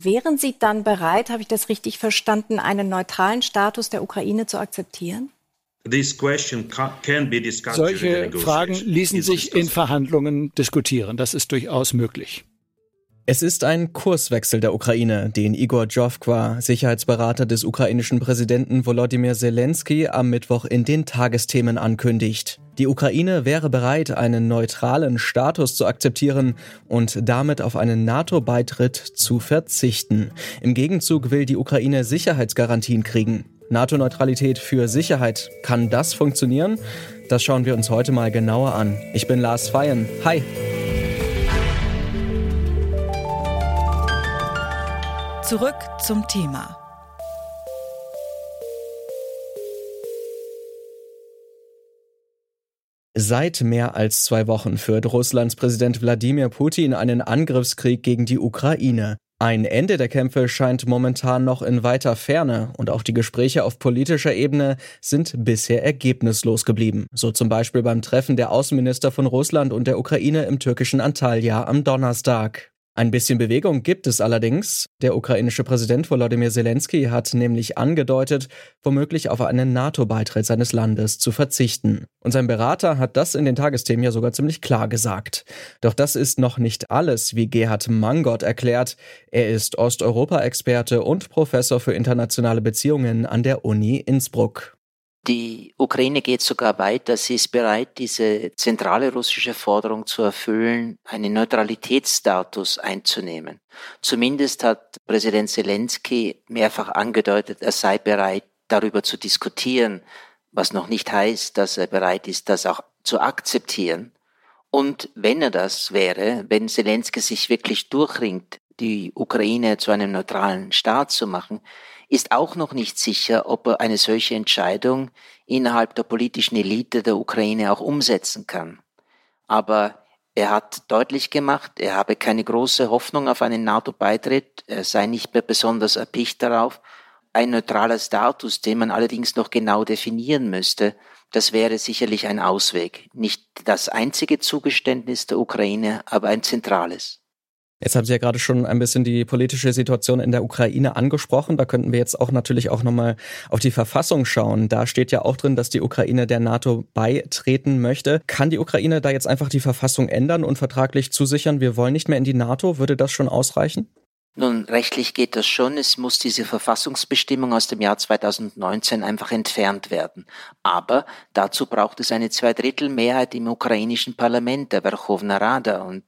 Wären Sie dann bereit, habe ich das richtig verstanden, einen neutralen Status der Ukraine zu akzeptieren? Solche Fragen ließen sich in Verhandlungen diskutieren. Das ist durchaus möglich. Es ist ein Kurswechsel der Ukraine, den Igor Jovkwa, Sicherheitsberater des ukrainischen Präsidenten Volodymyr Zelensky, am Mittwoch in den Tagesthemen ankündigt. Die Ukraine wäre bereit, einen neutralen Status zu akzeptieren und damit auf einen NATO-Beitritt zu verzichten. Im Gegenzug will die Ukraine Sicherheitsgarantien kriegen. NATO-Neutralität für Sicherheit. Kann das funktionieren? Das schauen wir uns heute mal genauer an. Ich bin Lars Feyen. Hi. Zurück zum Thema. Seit mehr als zwei Wochen führt Russlands Präsident Wladimir Putin einen Angriffskrieg gegen die Ukraine. Ein Ende der Kämpfe scheint momentan noch in weiter Ferne und auch die Gespräche auf politischer Ebene sind bisher ergebnislos geblieben. So zum Beispiel beim Treffen der Außenminister von Russland und der Ukraine im türkischen Antalya am Donnerstag. Ein bisschen Bewegung gibt es allerdings. Der ukrainische Präsident Volodymyr Zelensky hat nämlich angedeutet, womöglich auf einen NATO-Beitritt seines Landes zu verzichten. Und sein Berater hat das in den Tagesthemen ja sogar ziemlich klar gesagt. Doch das ist noch nicht alles, wie Gerhard Mangott erklärt. Er ist Osteuropa-Experte und Professor für internationale Beziehungen an der Uni Innsbruck. Die Ukraine geht sogar weiter. Sie ist bereit, diese zentrale russische Forderung zu erfüllen, einen Neutralitätsstatus einzunehmen. Zumindest hat Präsident Zelensky mehrfach angedeutet, er sei bereit, darüber zu diskutieren, was noch nicht heißt, dass er bereit ist, das auch zu akzeptieren. Und wenn er das wäre, wenn Zelensky sich wirklich durchringt, die Ukraine zu einem neutralen Staat zu machen, ist auch noch nicht sicher, ob er eine solche Entscheidung innerhalb der politischen Elite der Ukraine auch umsetzen kann. Aber er hat deutlich gemacht, er habe keine große Hoffnung auf einen NATO-Beitritt, er sei nicht mehr besonders erpicht darauf. Ein neutraler Status, den man allerdings noch genau definieren müsste, das wäre sicherlich ein Ausweg. Nicht das einzige Zugeständnis der Ukraine, aber ein zentrales. Jetzt haben Sie ja gerade schon ein bisschen die politische Situation in der Ukraine angesprochen. Da könnten wir jetzt auch natürlich auch nochmal auf die Verfassung schauen. Da steht ja auch drin, dass die Ukraine der NATO beitreten möchte. Kann die Ukraine da jetzt einfach die Verfassung ändern und vertraglich zusichern, wir wollen nicht mehr in die NATO? Würde das schon ausreichen? Nun, rechtlich geht das schon. Es muss diese Verfassungsbestimmung aus dem Jahr 2019 einfach entfernt werden. Aber dazu braucht es eine Zweidrittelmehrheit im ukrainischen Parlament, der Verkhovna Rada. Und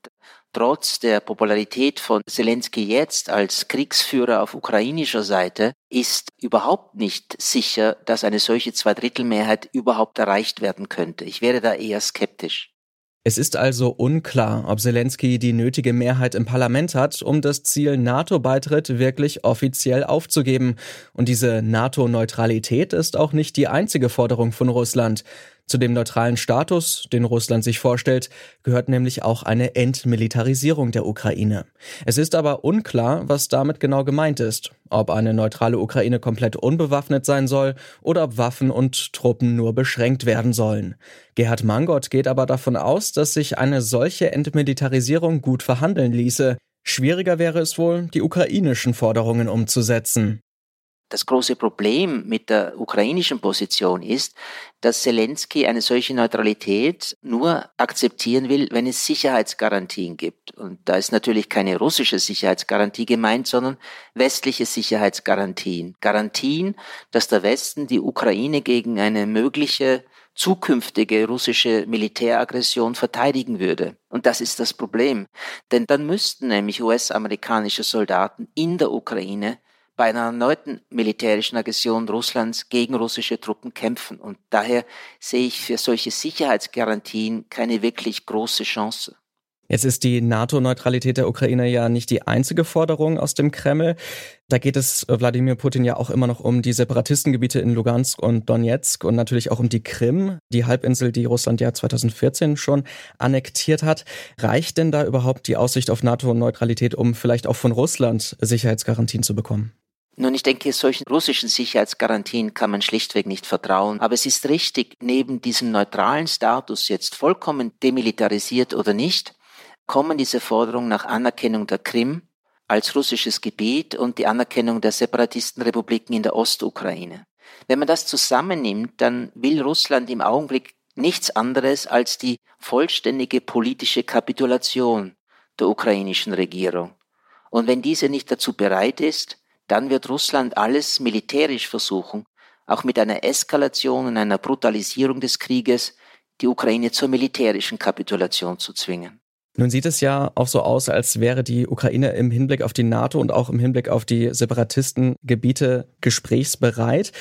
Trotz der Popularität von Zelensky jetzt als Kriegsführer auf ukrainischer Seite ist überhaupt nicht sicher, dass eine solche Zweidrittelmehrheit überhaupt erreicht werden könnte. Ich wäre da eher skeptisch. Es ist also unklar, ob Zelensky die nötige Mehrheit im Parlament hat, um das Ziel NATO-Beitritt wirklich offiziell aufzugeben. Und diese NATO-Neutralität ist auch nicht die einzige Forderung von Russland. Zu dem neutralen Status, den Russland sich vorstellt, gehört nämlich auch eine Entmilitarisierung der Ukraine. Es ist aber unklar, was damit genau gemeint ist, ob eine neutrale Ukraine komplett unbewaffnet sein soll oder ob Waffen und Truppen nur beschränkt werden sollen. Gerhard Mangott geht aber davon aus, dass sich eine solche Entmilitarisierung gut verhandeln ließe. Schwieriger wäre es wohl, die ukrainischen Forderungen umzusetzen. Das große Problem mit der ukrainischen Position ist, dass Zelensky eine solche Neutralität nur akzeptieren will, wenn es Sicherheitsgarantien gibt. Und da ist natürlich keine russische Sicherheitsgarantie gemeint, sondern westliche Sicherheitsgarantien. Garantien, dass der Westen die Ukraine gegen eine mögliche zukünftige russische Militäraggression verteidigen würde. Und das ist das Problem. Denn dann müssten nämlich US-amerikanische Soldaten in der Ukraine bei einer erneuten militärischen Aggression Russlands gegen russische Truppen kämpfen. Und daher sehe ich für solche Sicherheitsgarantien keine wirklich große Chance. Jetzt ist die NATO-Neutralität der Ukraine ja nicht die einzige Forderung aus dem Kreml. Da geht es Wladimir Putin ja auch immer noch um die Separatistengebiete in Lugansk und Donetsk und natürlich auch um die Krim, die Halbinsel, die Russland ja 2014 schon annektiert hat. Reicht denn da überhaupt die Aussicht auf NATO-Neutralität, um vielleicht auch von Russland Sicherheitsgarantien zu bekommen? Nun, ich denke, solchen russischen Sicherheitsgarantien kann man schlichtweg nicht vertrauen. Aber es ist richtig, neben diesem neutralen Status jetzt vollkommen demilitarisiert oder nicht, kommen diese Forderungen nach Anerkennung der Krim als russisches Gebiet und die Anerkennung der Separatistenrepubliken in der Ostukraine. Wenn man das zusammennimmt, dann will Russland im Augenblick nichts anderes als die vollständige politische Kapitulation der ukrainischen Regierung. Und wenn diese nicht dazu bereit ist, dann wird Russland alles militärisch versuchen, auch mit einer Eskalation und einer Brutalisierung des Krieges, die Ukraine zur militärischen Kapitulation zu zwingen. Nun sieht es ja auch so aus, als wäre die Ukraine im Hinblick auf die NATO und auch im Hinblick auf die Separatistengebiete gesprächsbereit.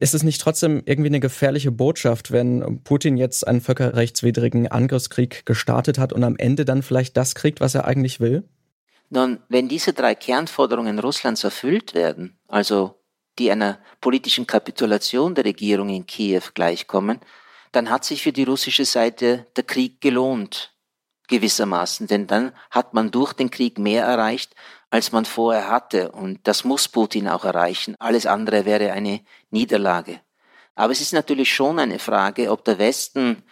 Ist es nicht trotzdem irgendwie eine gefährliche Botschaft, wenn Putin jetzt einen völkerrechtswidrigen Angriffskrieg gestartet hat und am Ende dann vielleicht das kriegt, was er eigentlich will? Nun, wenn diese drei Kernforderungen Russlands erfüllt werden, also die einer politischen Kapitulation der Regierung in Kiew gleichkommen, dann hat sich für die russische Seite der Krieg gelohnt, gewissermaßen, denn dann hat man durch den Krieg mehr erreicht, als man vorher hatte, und das muss Putin auch erreichen. Alles andere wäre eine Niederlage. Aber es ist natürlich schon eine Frage, ob der Westen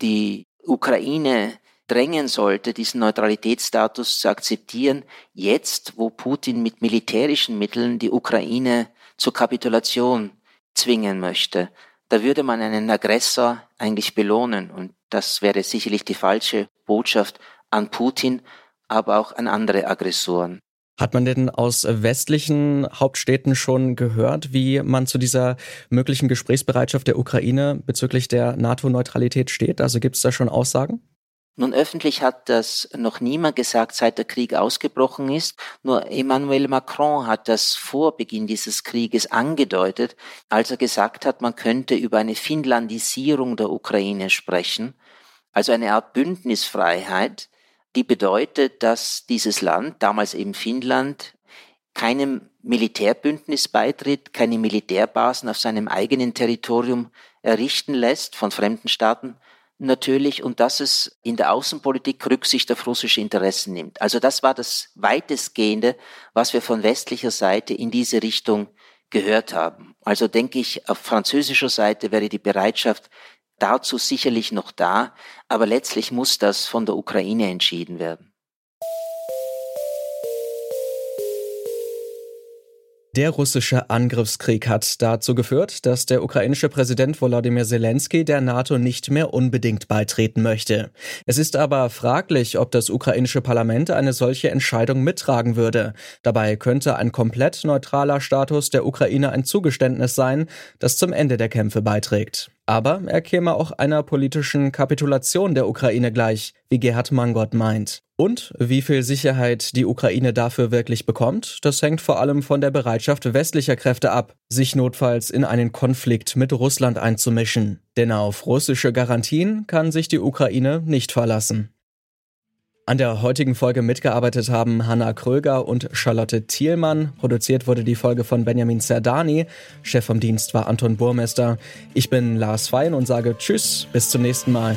die Ukraine drängen sollte, diesen Neutralitätsstatus zu akzeptieren, jetzt, wo Putin mit militärischen Mitteln die Ukraine zur Kapitulation zwingen möchte. Da würde man einen Aggressor eigentlich belohnen und das wäre sicherlich die falsche Botschaft an Putin, aber auch an andere Aggressoren. Hat man denn aus westlichen Hauptstädten schon gehört, wie man zu dieser möglichen Gesprächsbereitschaft der Ukraine bezüglich der NATO-Neutralität steht? Also gibt es da schon Aussagen? Nun, öffentlich hat das noch niemand gesagt, seit der Krieg ausgebrochen ist. Nur Emmanuel Macron hat das vor Beginn dieses Krieges angedeutet, als er gesagt hat, man könnte über eine Finnlandisierung der Ukraine sprechen, also eine Art Bündnisfreiheit, die bedeutet, dass dieses Land, damals eben Finnland, keinem Militärbündnis beitritt, keine Militärbasen auf seinem eigenen Territorium errichten lässt von fremden Staaten, natürlich und dass es in der Außenpolitik Rücksicht auf russische Interessen nimmt. Also das war das weitestgehende, was wir von westlicher Seite in diese Richtung gehört haben. Also denke ich, auf französischer Seite wäre die Bereitschaft dazu sicherlich noch da, aber letztlich muss das von der Ukraine entschieden werden. Der russische Angriffskrieg hat dazu geführt, dass der ukrainische Präsident Volodymyr Zelensky der NATO nicht mehr unbedingt beitreten möchte. Es ist aber fraglich, ob das ukrainische Parlament eine solche Entscheidung mittragen würde. Dabei könnte ein komplett neutraler Status der Ukraine ein Zugeständnis sein, das zum Ende der Kämpfe beiträgt. Aber er käme auch einer politischen Kapitulation der Ukraine gleich, wie Gerhard Mangott meint. Und wie viel Sicherheit die Ukraine dafür wirklich bekommt, das hängt vor allem von der Bereitschaft westlicher Kräfte ab, sich notfalls in einen Konflikt mit Russland einzumischen. Denn auf russische Garantien kann sich die Ukraine nicht verlassen. An der heutigen Folge mitgearbeitet haben Hanna Kröger und Charlotte Thielmann. Produziert wurde die Folge von Benjamin Zerdani. Chef vom Dienst war Anton Burmester. Ich bin Lars Fein und sage Tschüss, bis zum nächsten Mal.